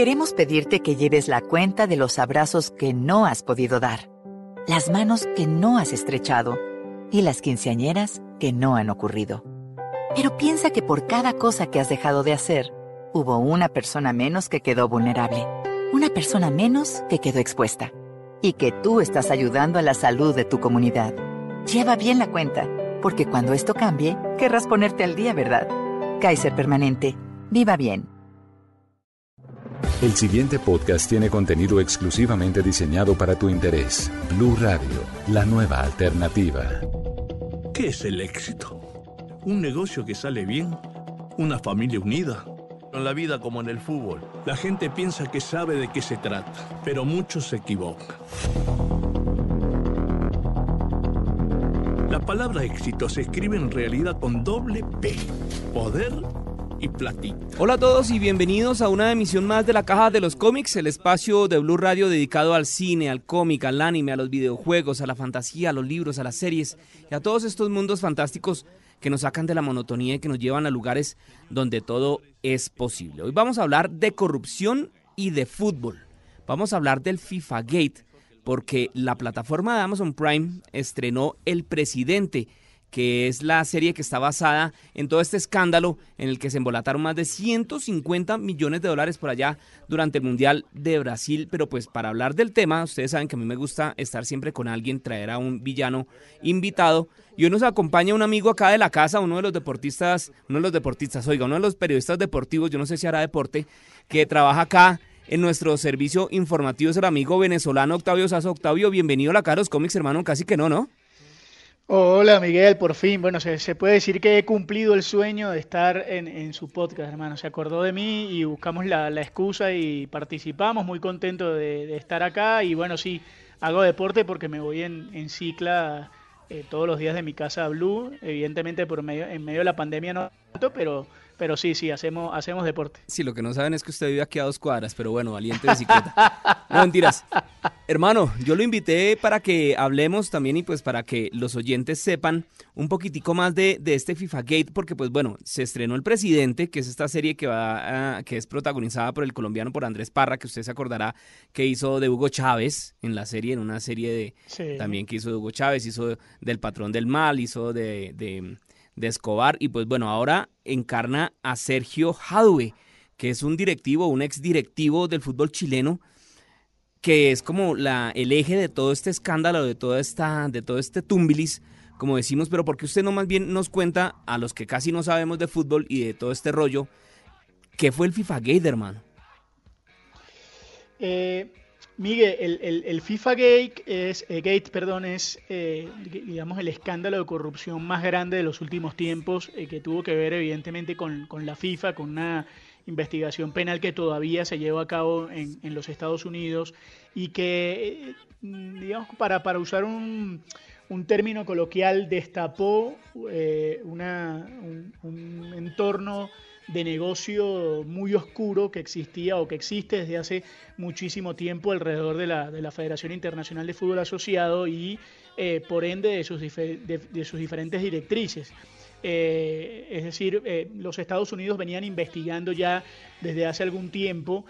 queremos pedirte que lleves la cuenta de los abrazos que no has podido dar, las manos que no has estrechado y las quinceañeras que no han ocurrido. Pero piensa que por cada cosa que has dejado de hacer, hubo una persona menos que quedó vulnerable, una persona menos que quedó expuesta, y que tú estás ayudando a la salud de tu comunidad. Lleva bien la cuenta, porque cuando esto cambie, querrás ponerte al día, ¿verdad? Kaiser Permanente. Viva bien. El siguiente podcast tiene contenido exclusivamente diseñado para tu interés. Blue Radio, la nueva alternativa. ¿Qué es el éxito? ¿Un negocio que sale bien? ¿Una familia unida? En la vida como en el fútbol, la gente piensa que sabe de qué se trata, pero muchos se equivocan. La palabra éxito se escribe en realidad con doble P, poder y platita. Hola a todos y bienvenidos a una emisión más de la Caja de los Cómics, el espacio de Blue Radio dedicado al cine, al cómic, al anime, a los videojuegos, a la fantasía, a los libros, a las series y a todos estos mundos fantásticos que nos sacan de la monotonía y que nos llevan a lugares donde todo es posible. Hoy vamos a hablar de corrupción y de fútbol. Vamos a hablar del FIFA Gate porque la plataforma de Amazon Prime estrenó El Presidente, que es la serie que está basada en todo este escándalo en el que se embolataron más de 150 millones de dólares por allá durante el Mundial de Brasil. Pero pues para hablar del tema, ustedes saben que a mí me gusta estar siempre con alguien, traer a un villano invitado. Y hoy nos acompaña un amigo acá de la casa, uno de los deportistas, uno de los deportistas, oiga, uno de los periodistas deportivos, yo no sé si hará deporte, que trabaja acá en nuestro servicio informativo es el amigo venezolano Octavio Sazo. Octavio, bienvenido a la Caros Comics, hermano, casi que no, ¿no? Hola Miguel, por fin. Bueno, se, puede decir que he cumplido el sueño de estar en, su podcast, hermano. Se acordó de mí y buscamos la, excusa y participamos. Muy contento de, estar acá. Y bueno, sí, hago deporte porque me voy en, en cicla eh, todos los días de mi casa Blue. Evidentemente por medio, en medio de la pandemia no tanto, pero pero sí, sí, hacemos, hacemos deporte. Sí, lo que no saben es que usted vive aquí a dos cuadras, pero bueno, valiente bicicleta. no mentiras. Hermano, yo lo invité para que hablemos también y pues para que los oyentes sepan un poquitico más de, de este FIFA Gate, porque pues bueno, se estrenó El Presidente, que es esta serie que va que es protagonizada por el colombiano, por Andrés Parra, que usted se acordará que hizo de Hugo Chávez en la serie, en una serie de también que hizo de Hugo Chávez, hizo del Patrón del Mal, hizo de de Escobar y pues bueno, ahora encarna a Sergio Jadue, que es un directivo, un ex directivo del fútbol chileno, que es como la, el eje de todo este escándalo, de, toda esta, de todo este tumbilis, como decimos, pero porque usted no más bien nos cuenta a los que casi no sabemos de fútbol y de todo este rollo, ¿qué fue el FIFA Gate, hermano? Eh, Miguel, el, FIFA Gate es, eh, Gate, perdón, es eh, digamos el escándalo de corrupción más grande de los últimos tiempos, eh, que tuvo que ver evidentemente con, la FIFA, con una investigación penal que todavía se lleva a cabo en, los Estados Unidos y que, digamos, para, para usar un, término coloquial, destapó una, un entorno de negocio muy oscuro que existía o que existe desde hace muchísimo tiempo alrededor de la, de la Federación Internacional de Fútbol Asociado y eh, por ende de sus, de, sus diferentes directrices. Eh, es decir, eh, los Estados Unidos venían investigando ya desde hace algún tiempo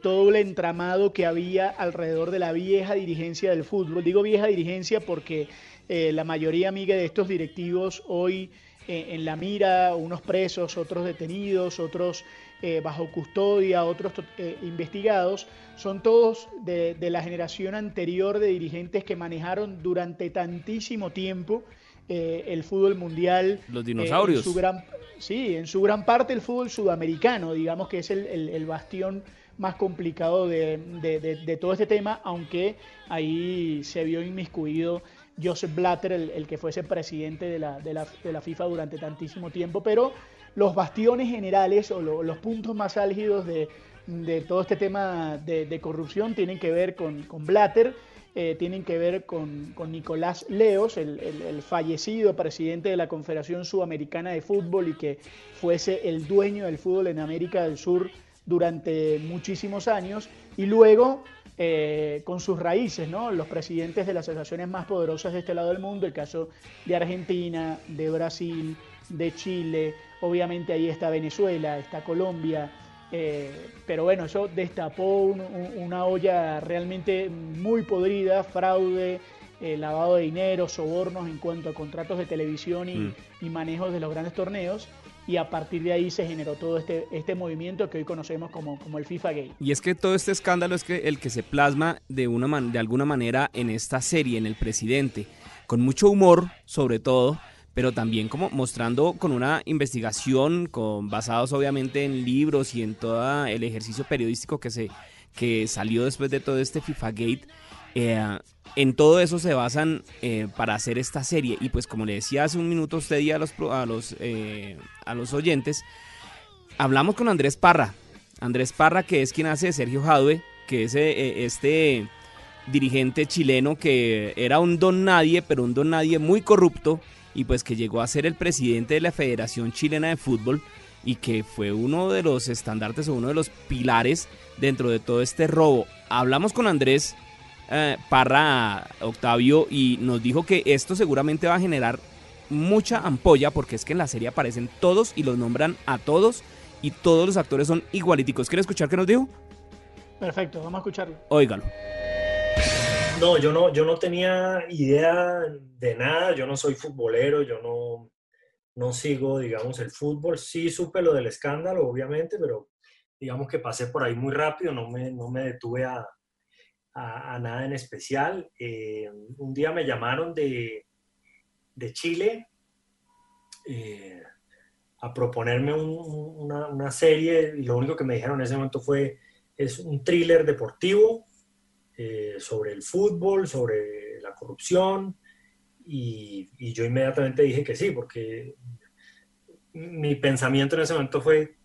todo el entramado que había alrededor de la vieja dirigencia del fútbol. Digo vieja dirigencia porque la mayoría amiga de estos directivos hoy eh, en la mira, unos presos, otros detenidos, otros eh, bajo custodia, otros eh, investigados, son todos de, la generación anterior de dirigentes que manejaron durante tantísimo tiempo el fútbol mundial. Los dinosaurios. En su gran, sí, en su gran parte el fútbol sudamericano, digamos que es el, bastión más complicado de, de, todo este tema, aunque ahí se vio inmiscuido Joseph Blatter, el, que fuese presidente de la, de, la, de la, FIFA durante tantísimo tiempo, pero los bastiones generales o los puntos más álgidos de, todo este tema de, corrupción tienen que ver con, con Blatter, eh, tienen que ver con, Nicolás Leos, el, fallecido presidente de la Confederación Sudamericana de Fútbol y que fuese el dueño del fútbol en América del Sur durante muchísimos años, y luego eh, con sus raíces, ¿no? Los presidentes de las asociaciones más poderosas de este lado del mundo, el caso de Argentina, de Brasil, de Chile, obviamente ahí está Venezuela, está Colombia, Eh, pero bueno, eso destapó una olla realmente muy podrida, fraude, eh, lavado de dinero, sobornos en cuanto a contratos de televisión y, mm. y manejos de los grandes torneos y a partir de ahí se generó todo este, este movimiento que hoy conocemos como, como el FIFA Gay. Y es que todo este escándalo es que el que se plasma de, una de alguna manera en esta serie, en el presidente, con mucho humor sobre todo, pero también como mostrando con una investigación con, basados obviamente en libros y en todo el ejercicio periodístico que, se, que salió después de todo este FIFA Gate. Eh, en todo eso se basan eh, para hacer esta serie. Y pues como le decía hace un minuto usted y a los, a los, eh, a los oyentes, hablamos con Andrés Parra. Andrés Parra, que es quien hace Sergio Jadwe, que es este dirigente chileno que era un don nadie, pero un don nadie muy corrupto, y pues que llegó a ser el presidente de la Federación Chilena de Fútbol y que fue uno de los estandartes o uno de los pilares dentro de todo este robo. Hablamos con Andrés eh, Parra Octavio y nos dijo que esto seguramente va a generar mucha ampolla porque es que en la serie aparecen todos y los nombran a todos y todos los actores son igualíticos. ¿Quiere escuchar qué nos dijo? Perfecto, vamos a escucharlo. Óigalo. No, yo no, yo no tenía idea de nada, yo no soy futbolero, yo no, no sigo, digamos, el fútbol. Sí supe lo del escándalo, obviamente, pero digamos que pasé por ahí muy rápido, no me, no me detuve a, nada en especial. Eh, un día me llamaron de, de Chile eh, a proponerme una, serie y lo único que me dijeron en ese momento fue, es un thriller deportivo eh, sobre el fútbol, sobre la corrupción y, yo inmediatamente dije que sí, porque mi pensamiento en ese momento fue,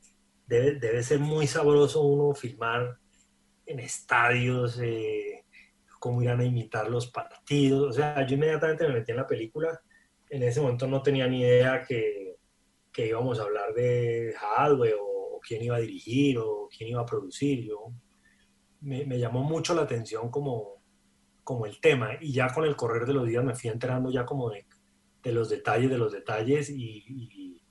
debe, debe ser muy sabroso uno filmar en estadios, eh, cómo irán a imitar los partidos. O sea, yo inmediatamente me metí en la película. En ese momento no tenía ni idea que, que íbamos a hablar de hardware o, quién iba a dirigir o quién iba a producir. Yo, me, llamó mucho la atención como, como el tema y ya con el correr de los días me fui enterando ya como de, de los detalles, de los detalles y, y,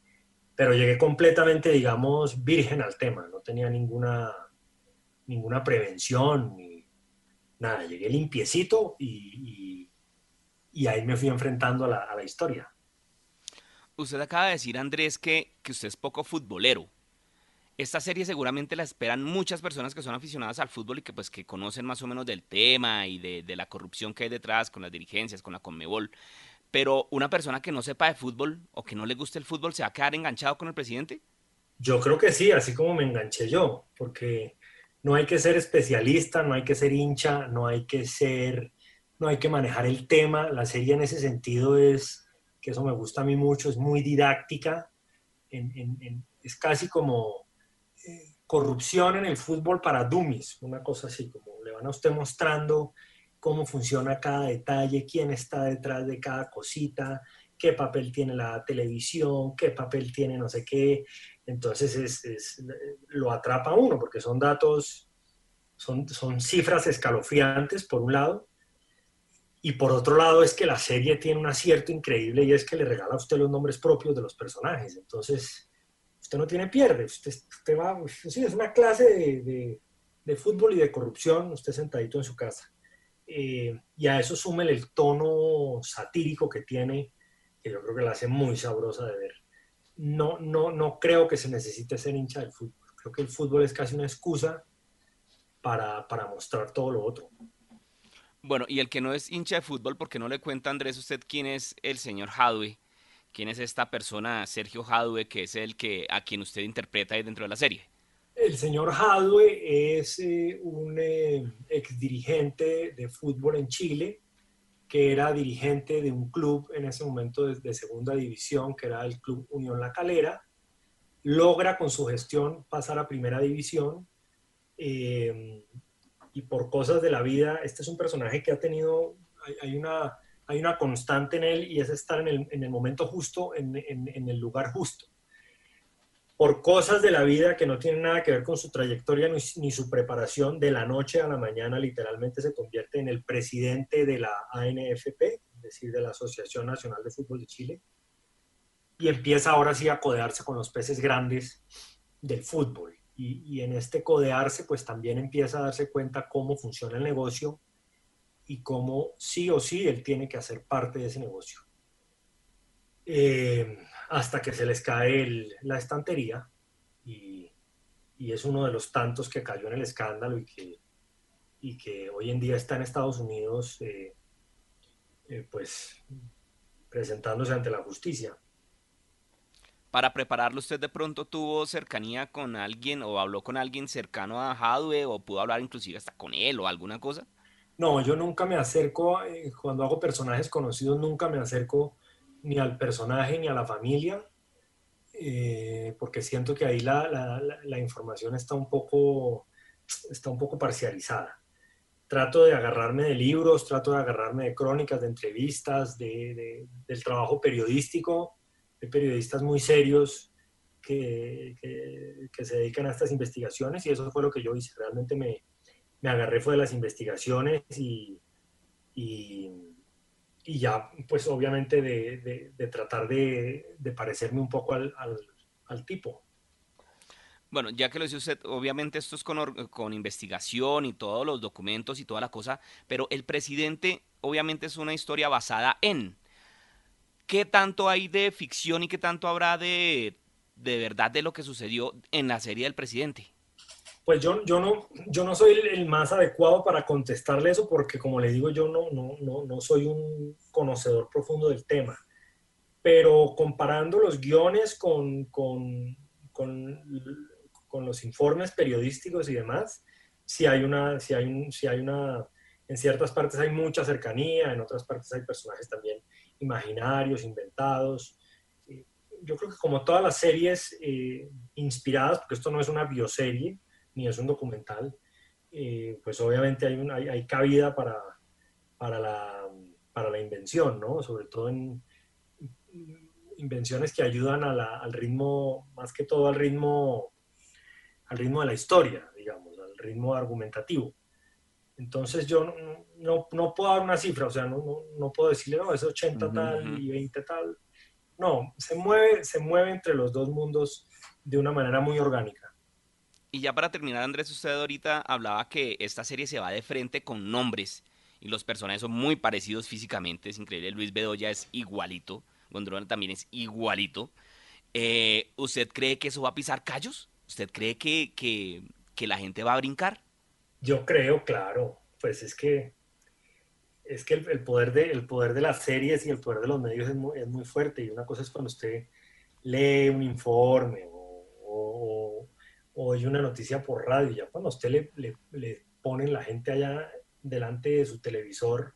pero llegué completamente, digamos, virgen al tema, no tenía ninguna ninguna prevención, ni nada. Llegué limpiecito y, y, ahí me fui enfrentando a la, a la, historia. Usted acaba de decir, Andrés, que, que usted es poco futbolero. Esta serie seguramente la esperan muchas personas que son aficionadas al fútbol y que pues que conocen más o menos del tema y de, la corrupción que hay detrás con las dirigencias, con la Conmebol. Pero una persona que no sepa de fútbol o que no le guste el fútbol, ¿se va a quedar enganchado con el presidente? Yo creo que sí, así como me enganché yo, porque no hay que ser especialista, no hay que ser hincha, no hay que ser, no hay que manejar el tema. La serie en ese sentido es, que eso me gusta a mí mucho, es muy didáctica, es casi como corrupción en el fútbol para dummies, una cosa así, como le van a usted mostrando cómo funciona cada detalle, quién está detrás de cada cosita, qué papel tiene la televisión, qué papel tiene no sé qué, entonces es, lo atrapa uno porque son datos, son, son cifras escalofriantes por un lado, y por otro lado es que la serie tiene un acierto increíble y es que le regala a usted los nombres propios de los personajes. Entonces, usted no tiene pierde. Usted, usted va, sí, es una clase de, de, fútbol y de corrupción, usted sentadito en su casa. Eh, y a eso súmele el tono satírico que tiene, que yo creo que la hace muy sabrosa de ver no, no, no creo que se necesite ser hincha del fútbol. Creo que el fútbol es casi una excusa para, mostrar todo lo otro. Bueno, y el que no es hincha de fútbol, porque no le cuenta Andrés usted quién es el señor Hadwe? ¿Quién es esta persona, Sergio Hadwe, que es el que a quien usted interpreta ahí dentro de la serie? El señor Hadwe es eh, un eh, ex dirigente de fútbol en Chile que era dirigente de un club en ese momento de, segunda división, que era el Club Unión La Calera, logra con su gestión pasar a primera división eh, y por cosas de la vida, este es un personaje que ha tenido, hay, una, hay una constante en él y es estar en el, en el momento justo, en, en el lugar justo por cosas de la vida que no tienen nada que ver con su trayectoria ni, su preparación, de la noche a la mañana literalmente se convierte en el presidente de la ANFP, es decir, de la Asociación Nacional de Fútbol de Chile, y empieza ahora sí a codearse con los peces grandes del fútbol. y, en este codearse, pues también empieza a darse cuenta cómo funciona el negocio y cómo sí o sí él tiene que hacer parte de ese negocio. Eh, hasta que se les cae la estantería y, es uno de los tantos que cayó en el escándalo y que, y que hoy en día está en Estados Unidos, eh, eh, pues presentándose ante la justicia para prepararlo usted de pronto tuvo cercanía con alguien o habló con alguien cercano a Hadwe o pudo hablar inclusive hasta con él o alguna cosa? No, yo nunca me acerco, eh, cuando hago personajes conocidos, nunca me acerco ni al personaje ni a la familia, eh, porque siento que ahí la, la, información está un, poco, está un poco parcializada. Trato de agarrarme de libros, trato de agarrarme de crónicas, de entrevistas, de, del trabajo periodístico, periodistas muy serios que, que, se dedican a estas investigaciones y eso fue lo que yo hice. Realmente me, me agarré fue de las investigaciones y, y, ya, pues obviamente de, tratar de, parecerme un poco al, tipo. Bueno, ya que lo dice usted, obviamente esto es con, con investigación y todos los documentos y toda la cosa, pero el presidente obviamente es una historia basada en, ¿qué tanto hay de ficción y qué tanto habrá de, de verdad de lo que sucedió en la serie del presidente? Pues yo, yo, no, yo no soy el, más adecuado para contestarle eso porque, como le digo, yo no, no, no, no soy un conocedor profundo del tema. Pero comparando los guiones con, con, con, con los informes periodísticos y demás, si hay una, si hay un, si hay una, en ciertas partes hay mucha cercanía, en otras partes hay personajes también imaginarios, inventados. Yo creo que como todas las series eh, inspiradas, porque esto no es una bioserie ni es un documental, eh, pues obviamente hay, hay, hay, cabida para, para, la, para la invención, ¿no? Sobre todo en invenciones que ayudan al ritmo, más que todo al ritmo, al ritmo de la historia, digamos, al ritmo argumentativo. Entonces yo no, no, puedo dar una cifra, o sea, no, no, puedo decirle, no, es 80 tal y 20 tal. No, se mueve, se mueve entre los dos mundos de una manera muy orgánica. Y ya para terminar, Andrés, usted ahorita hablaba que esta serie se va de frente con nombres y los personajes son muy parecidos físicamente, es increíble. Luis Bedoya es igualito, Gondrona también es igualito. Eh, ¿Usted cree que eso va a pisar callos? ¿Usted cree que, que, la gente va a brincar? Yo creo, claro, pues es que es que el, poder de, el poder de las series y el poder de los medios es muy, es muy fuerte y una cosa es cuando usted lee un informe o, oye una noticia por radio, ya cuando usted le, le, le ponen la gente allá delante de su televisor,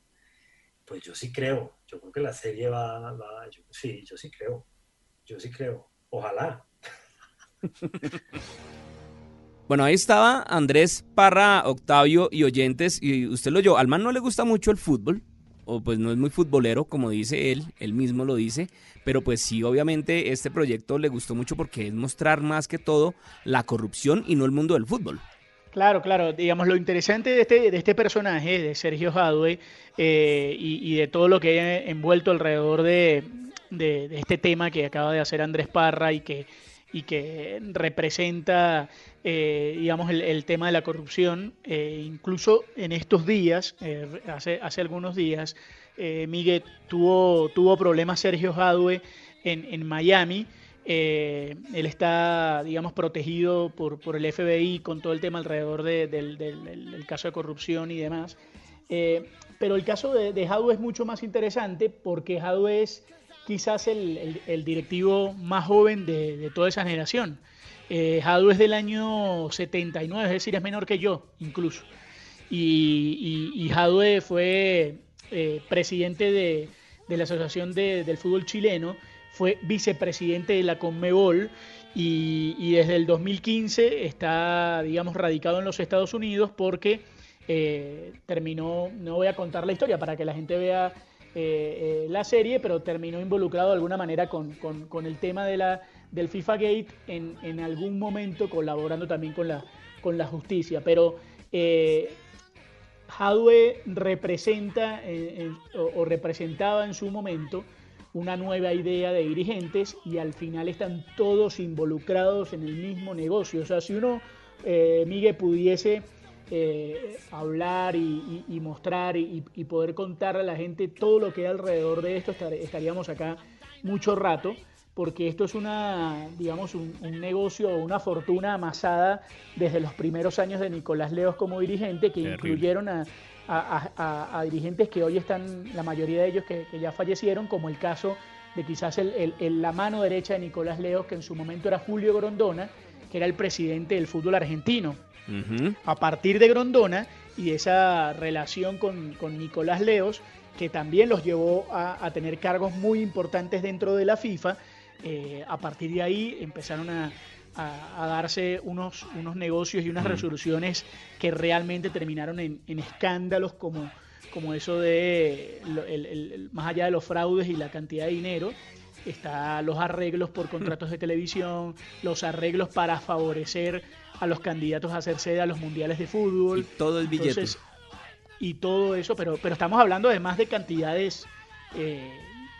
pues yo sí creo, yo creo que la serie va, va sí, yo sí creo, yo sí creo, ojalá. Bueno, ahí estaba Andrés Parra, Octavio y oyentes, y usted lo oyó, al man no le gusta mucho el fútbol, o pues no es muy futbolero, como dice él, él mismo lo dice, pero pues sí, obviamente este proyecto le gustó mucho porque es mostrar más que todo la corrupción y no el mundo del fútbol. Claro, claro. Digamos, lo interesante de este, de este personaje, de Sergio Hadwe, eh, y, de todo lo que hay envuelto alrededor de, de, este tema que acaba de hacer Andrés Parra y que y que representa, eh, digamos, el, tema de la corrupción. Eh, incluso en estos días, eh, hace, hace algunos días, Miguel tuvo, tuvo problemas Sergio Jadwe en, en Miami. él está, digamos, protegido por, por, el FBI con todo el tema alrededor del, del, caso de corrupción y demás. pero el caso de, de es mucho más interesante porque Jadwe es quizás el, directivo más joven de, toda esa generación. Eh, es del año 79, es decir, es menor que yo incluso. Y, y, Jadwe fue eh, presidente de, la Asociación del Fútbol Chileno, fue vicepresidente de la Conmebol y, desde el 2015 está, digamos, radicado en los Estados Unidos porque eh, terminó, no voy a contar la historia para que la gente vea eh, eh, la serie, pero terminó involucrado de alguna manera con, el tema de la, del FIFA Gate, en, algún momento colaborando también con la, con la justicia. Pero eh, representa o, representaba en su momento una nueva idea de dirigentes y al final están todos involucrados en el mismo negocio. O sea, si uno, eh, Miguel, pudiese eh, hablar y, mostrar y, poder contarle a la gente todo lo que hay alrededor de esto, estaríamos acá mucho rato, porque esto es una, digamos, un, negocio, una fortuna amasada desde los primeros años de Nicolás Leos como dirigente, que incluyeron a, dirigentes que hoy están, la mayoría de ellos que, ya fallecieron, como el caso de quizás el, la mano derecha de Nicolás Leos, que en su momento era Julio Grondona, que era el presidente del fútbol argentino. A partir de Grondona y esa relación con, Nicolás Leos, que también los llevó a, tener cargos muy importantes dentro de la FIFA, eh, a partir de ahí empezaron a, darse unos, unos negocios y unas resoluciones que realmente terminaron en, escándalos como, como eso de, más allá de los fraudes y la cantidad de dinero, está los arreglos por contratos de televisión, los arreglos para favorecer a los candidatos a hacer sede a los mundiales de fútbol. Y todo el billete. y todo eso, pero, pero estamos hablando además de cantidades, eh,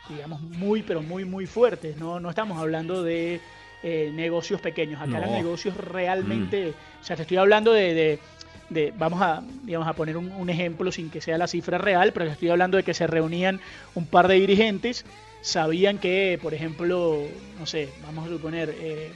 digamos, muy, pero muy, muy fuertes. No, no estamos hablando de eh, negocios pequeños. Acá los negocios realmente, mm. o sea, te estoy hablando de, de, vamos a, digamos, a poner un, ejemplo sin que sea la cifra real, pero estoy hablando de que se reunían un par de dirigentes, sabían que, por ejemplo, no sé, vamos a suponer, eh,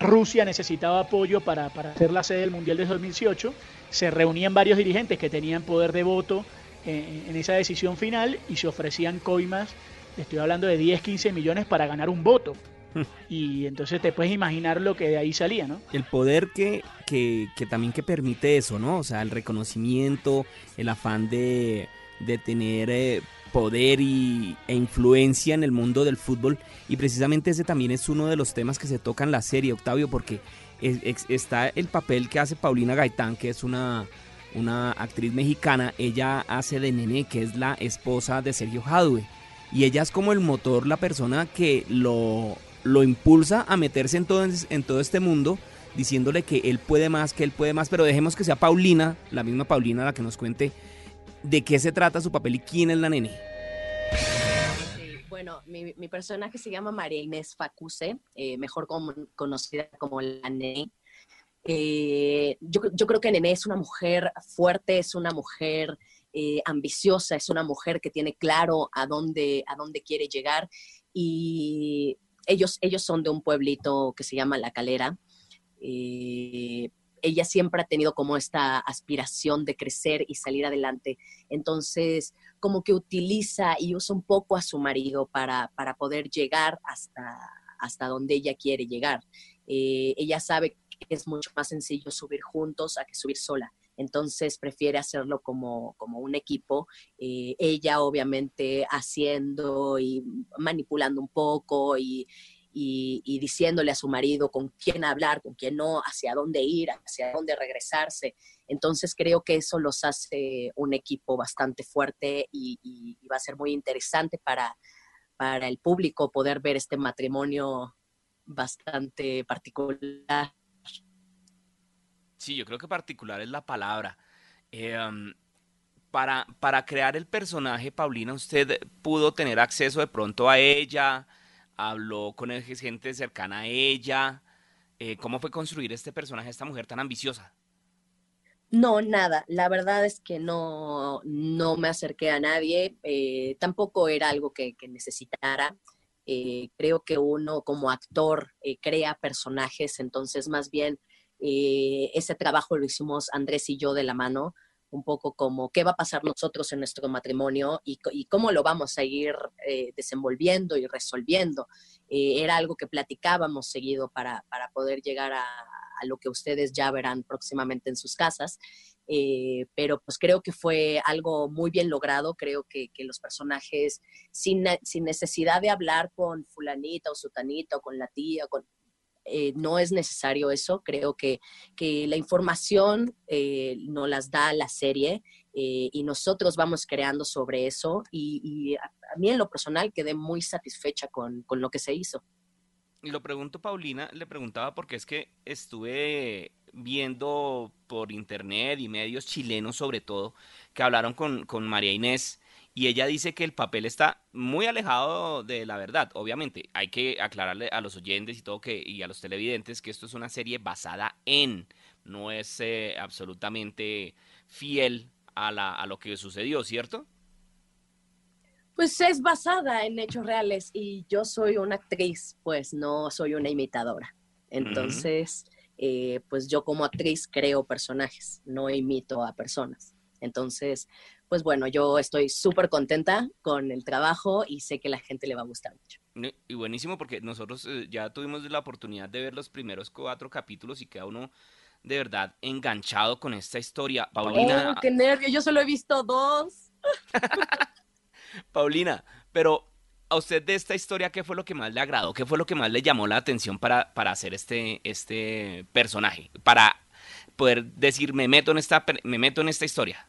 Rusia necesitaba apoyo para, para hacer la sede del Mundial de 2018. Se reunían varios dirigentes que tenían poder de voto en, esa decisión final y se ofrecían coimas, estoy hablando de 10, 15 millones para ganar un voto. Y entonces te puedes imaginar lo que de ahí salía, ¿no? El poder que, que, que también que permite eso, ¿no? O sea, el reconocimiento, el afán de, de tener eh, poder y, e influencia en el mundo del fútbol. Y precisamente ese también es uno de los temas que se toca en la serie, Octavio, porque está el papel que hace Paulina Gaitán, que es una, una actriz mexicana. Ella hace de Nene, que es la esposa de Sergio Jadue. Y ella es como el motor, la persona que lo, lo impulsa a meterse en todo, en todo este mundo diciéndole que él puede más, que él puede más, pero dejemos que sea Paulina, la misma Paulina la que nos cuente de qué se trata su papel y quién es la nene. bueno, mi, personaje se llama María Inés Facuse, eh, mejor conocida como la nene. Eh, yo, creo que Nene es una mujer fuerte, es una mujer eh, ambiciosa, es una mujer que tiene claro a dónde, a dónde quiere llegar y ellos, ellos son de un pueblito que se llama La Calera ella siempre ha tenido como esta aspiración de crecer y salir adelante. Entonces, como que utiliza y usa un poco a su marido para, para poder llegar hasta, hasta donde ella quiere llegar. Eh, ella sabe que es mucho más sencillo subir juntos a que subir sola. Entonces prefiere hacerlo como, como un equipo. Eh, ella obviamente haciendo y manipulando un poco y, y, diciéndole a su marido con quién hablar, con quién no, hacia dónde ir, hacia dónde regresarse. Entonces creo que eso los hace un equipo bastante fuerte y, va a ser muy interesante para, para el público poder ver este matrimonio bastante particular. Sí, yo creo que particular es la palabra. Um, para, para crear el personaje, Paulina, usted pudo tener acceso de pronto a ella, habló con gente cercana a ella. Eh, ¿Cómo fue construir este personaje, esta mujer tan ambiciosa? No, nada. La verdad es que no, no me acerqué a nadie. Eh, tampoco era algo que, necesitara. Eh, creo que uno como actor crea personajes, entonces más bien ese trabajo lo hicimos Andrés y yo de la mano un poco como qué va a pasar nosotros en nuestro matrimonio y, cómo lo vamos a ir eh, desenvolviendo y resolviendo. Eh, era algo que platicábamos seguido para, poder llegar a, lo que ustedes ya verán próximamente en sus casas. Eh, pero pues creo que fue algo muy bien logrado, creo que, los personajes sin, sin, necesidad de hablar con fulanita o sutanita o con la tía, con, eh, no es necesario eso. Creo que, que la información eh, nos las da la serie eh, y nosotros vamos creando sobre eso. Y, a, mí en lo personal quedé muy satisfecha con, con, lo que se hizo. Lo pregunto, Paulina, le preguntaba porque es que estuve viendo por internet y medios chilenos sobre todo que hablaron con, con María Inés y ella dice que el papel está muy alejado de la verdad. Obviamente, hay que aclararle a los oyentes y todo que y a los televidentes que esto es una serie basada en, no es eh, absolutamente fiel a, la, a lo que sucedió, ¿cierto? Pues es basada en hechos reales y yo soy una actriz, pues no soy una imitadora. Entonces, eh, pues yo como actriz creo personajes, no imito a personas. Entonces, pues bueno, yo estoy súper contenta con el trabajo y sé que la gente le va a gustar mucho. Y buenísimo porque nosotros eh, ya tuvimos la oportunidad de ver los primeros cuatro capítulos y queda uno de verdad enganchado con esta historia. Paulina. Oh, ¡Qué nervio! Yo solo he visto dos. Paulina, pero a usted de esta historia, ¿qué fue lo que más le agradó? ¿Qué fue lo que más le llamó la atención para, para hacer este, este personaje? Para poder decir, me meto en esta, me meto en esta historia.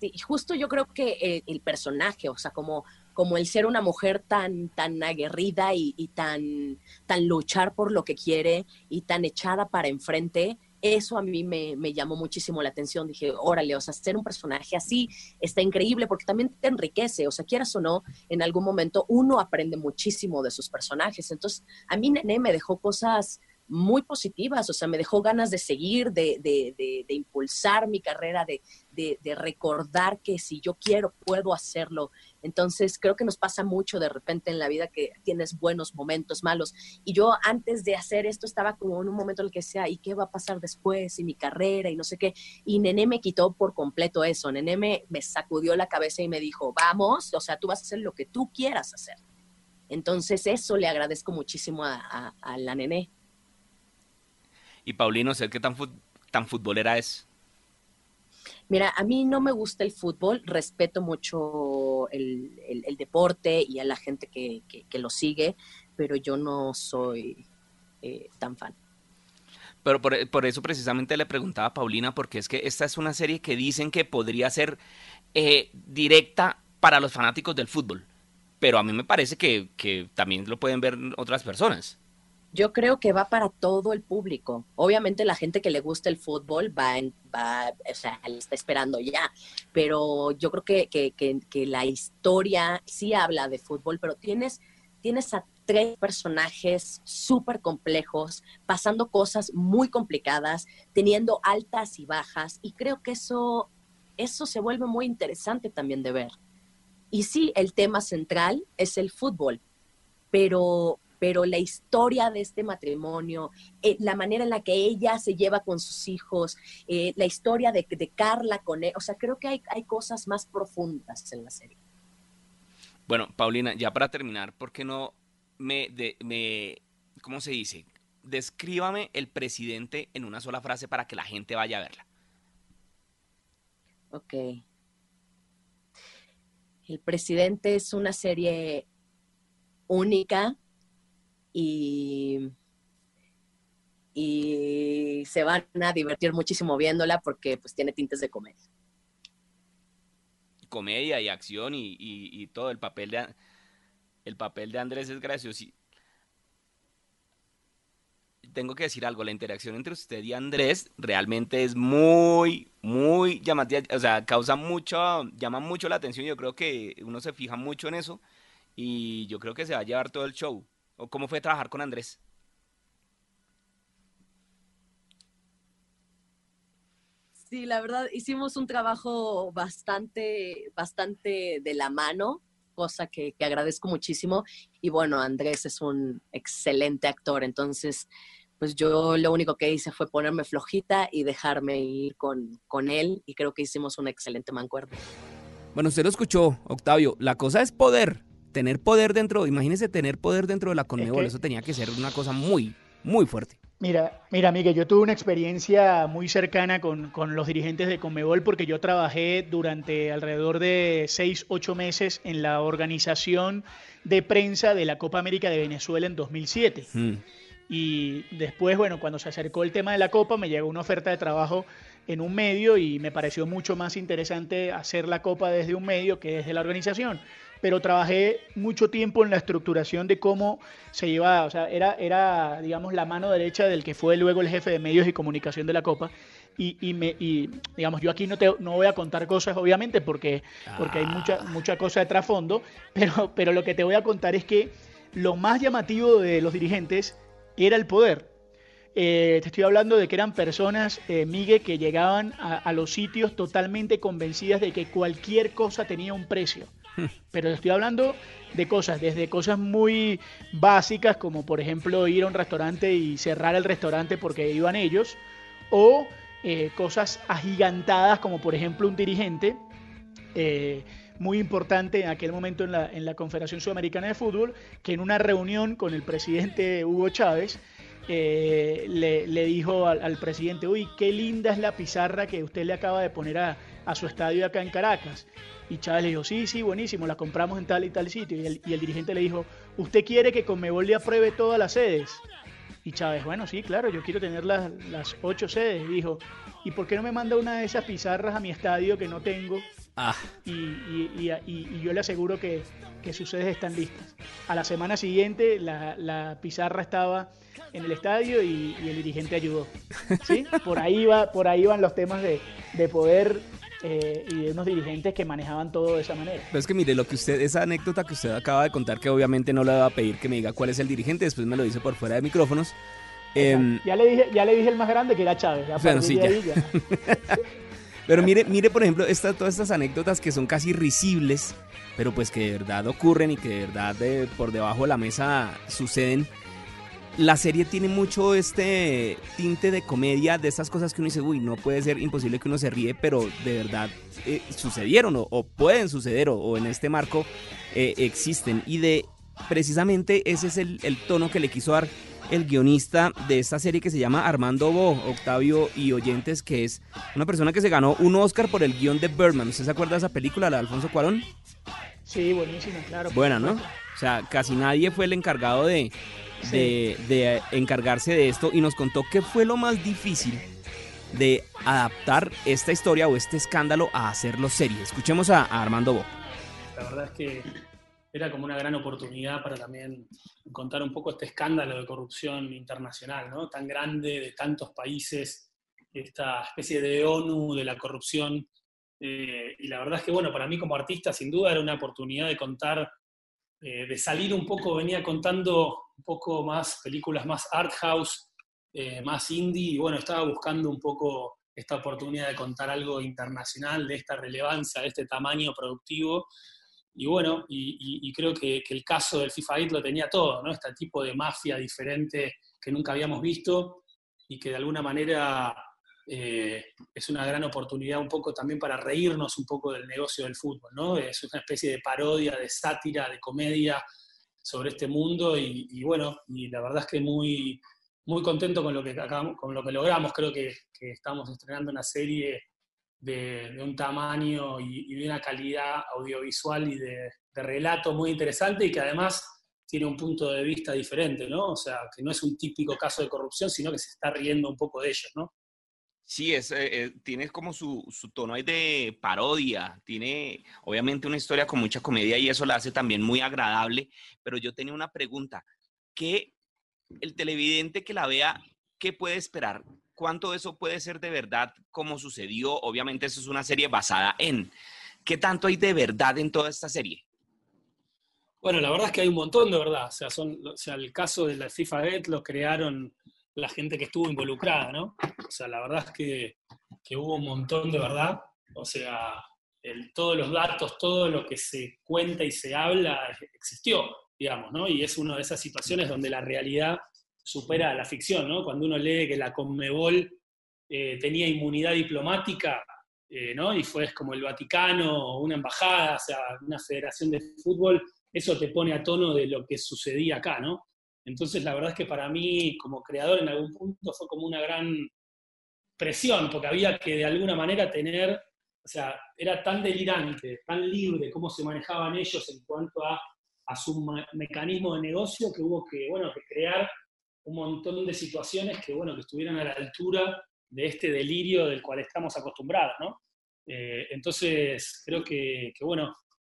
Sí, justo yo creo que eh, el personaje, o sea, como, como el ser una mujer tan, tan aguerrida y, y, tan, tan luchar por lo que quiere y tan echada para enfrente, eso a mí me, me, llamó muchísimo la atención. Dije, órale, o sea, ser un personaje así está increíble porque también te enriquece, o sea, quieras o no, en algún momento uno aprende muchísimo de sus personajes. Entonces, a mí Nene me dejó cosas muy positivas, o sea, me dejó ganas de seguir, de, de, de, impulsar mi carrera, de, recordar que si yo quiero, puedo hacerlo. Entonces, creo que nos pasa mucho de repente en la vida que tienes buenos momentos, malos. Y yo antes de hacer esto estaba como en un momento en el que sea, ¿y qué va a pasar después? Y mi carrera y no sé qué. Y Nené me quitó por completo eso. Nené me, sacudió la cabeza y me dijo, vamos, o sea, tú vas a hacer lo que tú quieras hacer. Entonces, eso le agradezco muchísimo a, a, a la Nené. Y Paulino, sé qué tan, tan futbolera es. Mira, a mí no me gusta el fútbol, respeto mucho el, deporte y a la gente que, lo sigue, pero yo no soy eh, tan fan. Pero por, eso precisamente le preguntaba a Paulina, porque es que esta es una serie que dicen que podría ser eh, directa para los fanáticos del fútbol, pero a mí me parece que, que también lo pueden ver otras personas yo creo que va para todo el público. Obviamente la gente que le gusta el fútbol va, va o sea, está esperando ya, pero yo creo que, que, que, la historia sí habla de fútbol, pero tienes, tienes a tres personajes súper complejos, pasando cosas muy complicadas, teniendo altas y bajas, y creo que eso, eso se vuelve muy interesante también de ver. Y sí, el tema central es el fútbol, pero pero la historia de este matrimonio, eh, la manera en la que ella se lleva con sus hijos, eh, la historia de, de, Carla con él, o sea, creo que hay, hay cosas más profundas en la serie. Bueno, Paulina, ya para terminar, ¿por qué no me, de, me, ¿cómo se dice? Descríbame el presidente en una sola frase para que la gente vaya a verla. Ok. El presidente es una serie única, y, y se van a divertir muchísimo viéndola porque pues tiene tintes de comedia. Comedia y acción y, todo el papel de el papel de Andrés es gracioso. Tengo que decir algo, la interacción entre usted y Andrés realmente es muy, muy llamativa, o sea, causa mucho, llama mucho la atención, yo creo que uno se fija mucho en eso y yo creo que se va a llevar todo el show. ¿O cómo fue trabajar con Andrés? Sí, la verdad, hicimos un trabajo bastante, bastante de la mano, cosa que, agradezco muchísimo. Y bueno, Andrés es un excelente actor, entonces, pues yo lo único que hice fue ponerme flojita y dejarme ir con, con él, y creo que hicimos un excelente mancuerno. Bueno, usted lo escuchó, Octavio, la cosa es poder, tener poder dentro, imagínese tener poder dentro de la Conmebol, eso tenía que ser una cosa muy, muy fuerte. Mira, mira, Miguel, yo tuve una experiencia muy cercana con, con, los dirigentes de Conmebol porque yo trabajé durante alrededor de seis, ocho meses en la organización de prensa de la Copa América de Venezuela en 2007. Mm. Y después, bueno, cuando se acercó el tema de la Copa, me llegó una oferta de trabajo en un medio y me pareció mucho más interesante hacer la Copa desde un medio que desde la organización pero trabajé mucho tiempo en la estructuración de cómo se llevaba, o sea, era, era, digamos, la mano derecha del que fue luego el jefe de medios y comunicación de la Copa. y, me, digamos, yo aquí no, te, no voy a contar cosas, obviamente, porque, porque hay mucha, ah. mucha cosa de trasfondo, pero, pero lo que te voy a contar es que lo más llamativo de los dirigentes era el poder. Eh, te estoy hablando de que eran personas, eh, Miguel, que llegaban a, los sitios totalmente convencidas de que cualquier cosa tenía un precio. Pero estoy hablando de cosas, desde cosas muy básicas, como por ejemplo ir a un restaurante y cerrar el restaurante porque iban ellos, o eh, cosas agigantadas, como por ejemplo un dirigente muy importante en aquel momento en la, en la Confederación Sudamericana de Fútbol, que en una reunión con el presidente Hugo Chávez, eh, le, dijo al, presidente, uy, qué linda es la pizarra que usted le acaba de poner a, su estadio acá en Caracas. Y Chávez le dijo, sí, sí, buenísimo, la compramos en tal y tal sitio. Y el, y el dirigente le dijo, ¿usted quiere que Conmebol le apruebe todas las sedes? Y Chávez, bueno, sí, claro, yo quiero tener las, las ocho sedes. Dijo, ¿y por qué no me manda una de esas pizarras a mi estadio que no tengo? Ah. Y, y, y, yo le aseguro que, que, sus sedes están listas. A la semana siguiente la, la pizarra estaba en el estadio y, el dirigente ayudó. ¿sí? Por, ahí va, por ahí van los temas de, de poder eh, y de unos dirigentes que manejaban todo de esa manera. Pero es que mire, lo que usted, esa anécdota que usted acaba de contar, que obviamente no le va a pedir que me diga cuál es el dirigente, después me lo dice por fuera de micrófonos. Em, ya, le dije, ya le dije el más grande que era Chávez. Pero mire, mire, por ejemplo, esta, todas estas anécdotas que son casi risibles, pero pues que de verdad ocurren y que de verdad de, por debajo de la mesa suceden la serie tiene mucho este tinte de comedia, de estas cosas que uno dice, uy, no puede ser imposible que uno se ríe, pero de verdad eh, sucedieron o, pueden suceder o, en este marco eh, existen. Y de precisamente ese es el, tono que le quiso dar el guionista de esta serie que se llama Armando Bo, Octavio y Oyentes, que es una persona que se ganó un Oscar por el guion de Birdman. ¿Usted se acuerda de esa película, la de Alfonso Cuarón? Sí, buenísima, claro. Buena, ¿no? O sea, casi nadie fue el encargado de, de, encargarse de esto y nos contó qué fue lo más difícil de adaptar esta historia o este escándalo a hacerlo serie. Escuchemos a, Armando Bo. La verdad es que era como una gran oportunidad para también contar un poco este escándalo de corrupción internacional, ¿no? Tan grande, de tantos países, esta especie de ONU de la corrupción. Eh, y la verdad es que, bueno, para mí como artista, sin duda, era una oportunidad de contar, eh, de salir un poco, venía contando un poco más películas más art house, eh, más indie, y bueno, estaba buscando un poco esta oportunidad de contar algo internacional, de esta relevancia, de este tamaño productivo. Y bueno, y, creo que, el caso del FIFA 8 lo tenía todo, ¿no? Este tipo de mafia diferente que nunca habíamos visto y que de alguna manera eh, es una gran oportunidad un poco también para reírnos un poco del negocio del fútbol, ¿no? Es una especie de parodia, de sátira, de comedia, sobre este mundo y, bueno, y la verdad es que muy, muy contento con lo que, con lo que logramos. Creo que, estamos estrenando una serie de, un tamaño y, de una calidad audiovisual y de, relato muy interesante y que además tiene un punto de vista diferente, ¿no? O sea, que no es un típico caso de corrupción, sino que se está riendo un poco de ellos, ¿no? Sí, es, eh, eh, tiene como su, tono de parodia, tiene obviamente una historia con mucha comedia y eso la hace también muy agradable, pero yo tenía una pregunta, ¿qué el televidente que la vea, qué puede esperar? ¿Cuánto eso puede ser de verdad como sucedió? Obviamente eso es una serie basada en. ¿Qué tanto hay de verdad en toda esta serie? Bueno, la verdad es que hay un montón de verdad. O sea, el caso de la FIFA Get lo crearon la gente que estuvo involucrada, ¿no? O sea, la verdad es que, hubo un montón de verdad, o sea, todos los datos, todo lo que se cuenta y se habla existió, digamos, ¿no? Y es una de esas situaciones donde la realidad supera la ficción, ¿no? Cuando uno lee que la Conmebol eh, tenía inmunidad diplomática, eh, ¿no? Y fue como el Vaticano, una embajada, o sea, una federación de fútbol, eso te pone a tono de lo que sucedía acá, ¿no? Entonces, la verdad es que para mí, como creador, en algún punto fue como una gran presión, porque había que de alguna manera tener, o sea, era tan delirante, tan libre cómo se manejaban ellos en cuanto a, su mecanismo de negocio, que hubo que, bueno, que crear un montón de situaciones que, bueno, que estuvieran a la altura de este delirio del cual estamos acostumbrados, ¿no? Eh, entonces, creo que, que, bueno,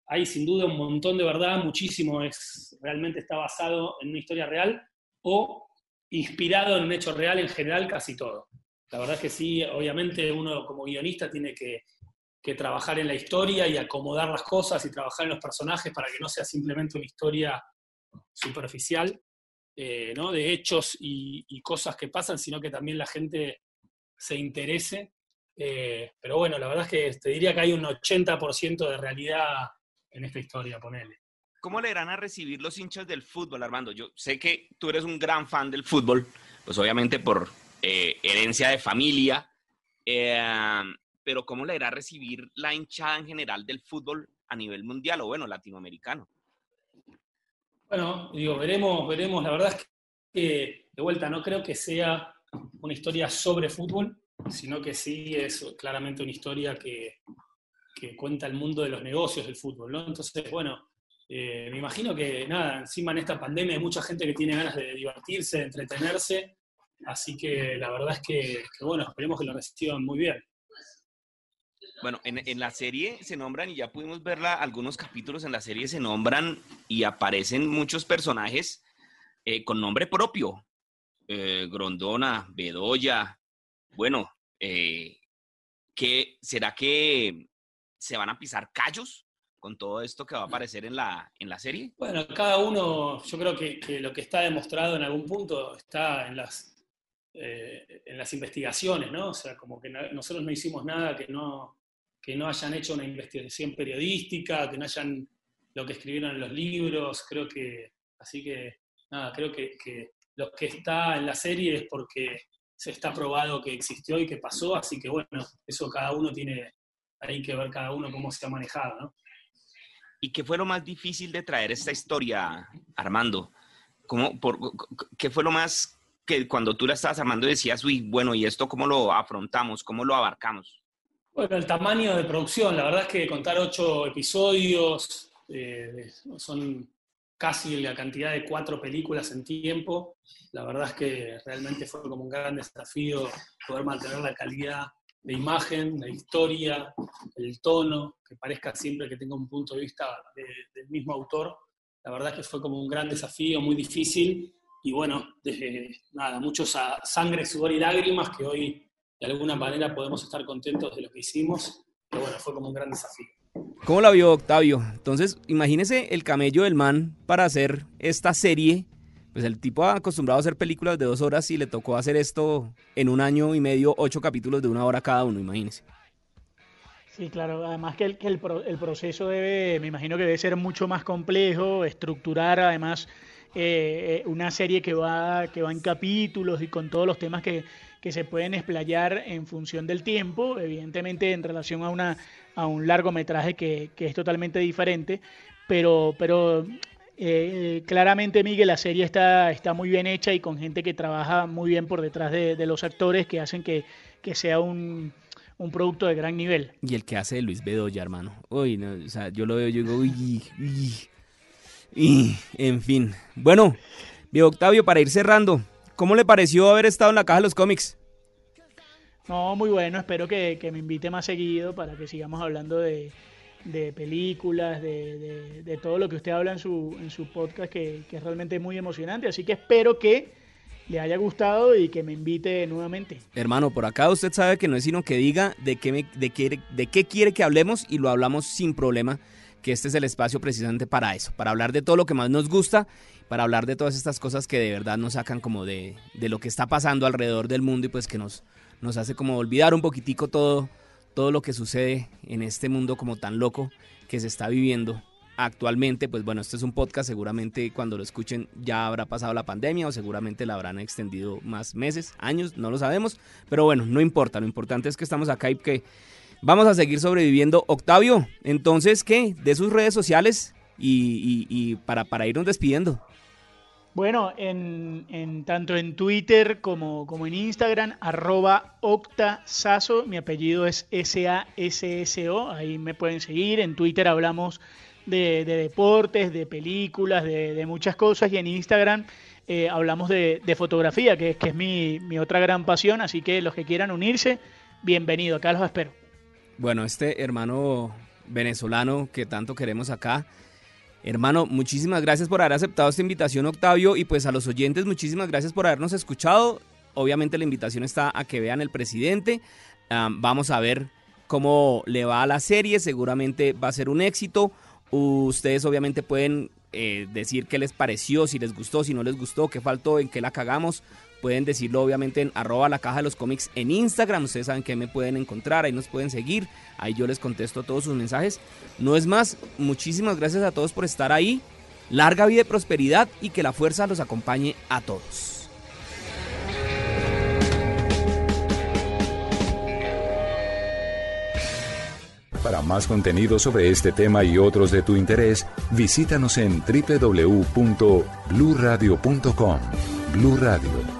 hay sin duda un montón de verdad, muchísimo es, realmente está basado en una historia real o inspirado en un hecho real en general, casi todo. La verdad es que sí, obviamente uno como guionista tiene que, trabajar en la historia y acomodar las cosas y trabajar en los personajes para que no sea simplemente una historia superficial, eh, ¿no? De hechos y, cosas que pasan, sino que también la gente se interese. Eh, pero bueno, la verdad es que te diría que hay un 80% de realidad en esta historia, ponele. ¿Cómo le irán a recibir los hinchas del fútbol, Armando? Yo sé que tú eres un gran fan del fútbol, pues obviamente por eh, herencia de familia, eh, pero ¿cómo le irá a recibir la hinchada en general del fútbol a nivel mundial o bueno, latinoamericano? Bueno, digo, veremos, veremos. La verdad es que, de vuelta, no creo que sea una historia sobre fútbol, sino que sí es claramente una historia que, que cuenta el mundo de los negocios del fútbol, ¿no? Entonces, bueno, eh, me imagino que, nada, encima en esta pandemia hay mucha gente que tiene ganas de divertirse, de entretenerse, así que la verdad es que, bueno, esperemos que lo reciban muy bien. Bueno, en, la serie se nombran, y ya pudimos verla, algunos capítulos en la serie se nombran y aparecen muchos personajes eh, con nombre propio. Eh, Grondona, Bedoya, bueno, ¿qué, ¿será que se van a pisar callos con todo esto que va a aparecer en la, en la serie? Bueno, cada uno, yo creo que, lo que está demostrado en algún punto está en las, eh, en las investigaciones, ¿no? O sea, como que nosotros no hicimos nada que no, que no hayan hecho una investigación periodística, que no hayan lo que escribieron en los libros, creo que, así que, nada, creo que, que lo que está en la serie es porque se está probado que existió y que pasó, así que bueno, eso cada uno tiene hay que ver cada uno cómo se ha manejado, ¿no? ¿Y qué fue lo más difícil de traer esta historia, Armando? ¿Cómo, por, ¿Qué fue lo más que cuando tú la estabas armando decías, uy, bueno, ¿y esto cómo lo afrontamos? ¿Cómo lo abarcamos? Bueno, el tamaño de producción. La verdad es que contar ocho episodios eh, son casi la cantidad de cuatro películas en tiempo. La verdad es que realmente fue como un gran desafío poder mantener la calidad de imagen, la historia, el tono, que parezca siempre que tenga un punto de vista del mismo autor. La verdad es que fue como un gran desafío, muy difícil, y bueno, desde, nada, muchos sangre, sudor y lágrimas que hoy de alguna manera podemos estar contentos de lo que hicimos, pero bueno, fue como un gran desafío. ¿Cómo la vio Octavio? Entonces, imagínese el camello del man para hacer esta serie pues el tipo ha acostumbrado a hacer películas de dos horas y le tocó hacer esto en un año y medio, ocho capítulos de una hora cada uno, imagínese. Sí, claro, además que, el, que el, proceso debe, me imagino que debe ser mucho más complejo, estructurar además eh, una serie que va, que va en capítulos y con todos los temas que, que se pueden explayar en función del tiempo, evidentemente en relación a, una, a un largometraje que, que es totalmente diferente, pero, pero eh, claramente, Miguel, la serie está, está muy bien hecha y con gente que trabaja muy bien por detrás de, los actores que hacen que, sea un, producto de gran nivel. Y el que hace Luis Bedoya, hermano. Uy, no, o sea, yo lo veo, yo digo, uy, uy, en fin. Bueno, Viejo Octavio, para ir cerrando, ¿cómo le pareció haber estado en la caja de los cómics? No, muy bueno, espero que me invite más seguido para que sigamos hablando de, de películas, de, de, todo lo que usted habla en su, en su podcast, que, que, es realmente muy emocionante. Así que espero que le haya gustado y que me invite nuevamente. Hermano, por acá usted sabe que no es sino que diga de qué, me, de qué, de qué quiere que hablemos y lo hablamos sin problema, que este es el espacio precisamente para eso, para hablar de todo lo que más nos gusta, para hablar de todas estas cosas que de verdad nos sacan como de, de lo que está pasando alrededor del mundo y pues que nos, nos hace como olvidar un poquitico todo todo lo que sucede en este mundo como tan loco que se está viviendo actualmente, pues bueno, este es un podcast, seguramente cuando lo escuchen ya habrá pasado la pandemia o seguramente la habrán extendido más meses, años, no lo sabemos, pero bueno, no importa, lo importante es que estamos acá y que vamos a seguir sobreviviendo. Octavio, entonces, ¿qué? De sus redes sociales y, para, para irnos despidiendo. Bueno, en, tanto en Twitter como, como en Instagram, arroba octasaso, mi apellido es S-A-S-S-O, ahí me pueden seguir, en Twitter hablamos de, deportes, de películas, de, muchas cosas, y en Instagram eh, hablamos de, fotografía, que, que es mi, mi otra gran pasión, así que los que quieran unirse, bienvenido, acá los espero. Bueno, este hermano venezolano que tanto queremos acá, Hermano, muchísimas gracias por haber aceptado esta invitación, Octavio, y pues a los oyentes, muchísimas gracias por habernos escuchado. obviamente la invitación está a que vean el presidente. vamos a ver cómo le va a la serie, seguramente va a ser un éxito. Ustedes obviamente pueden eh, decir qué les pareció, si les gustó, si no les gustó, qué faltó, en qué la cagamos. Pueden decirlo obviamente en arroba la caja de los cómics en Instagram. Ustedes saben que me pueden encontrar, ahí nos pueden seguir. Ahí yo les contesto todos sus mensajes. No es más, muchísimas gracias a todos por estar ahí. Larga vida y prosperidad y que la fuerza los acompañe a todos. Para más contenido sobre este tema y otros de tu interés, visítanos en www.bluradio.com. Blu Radio,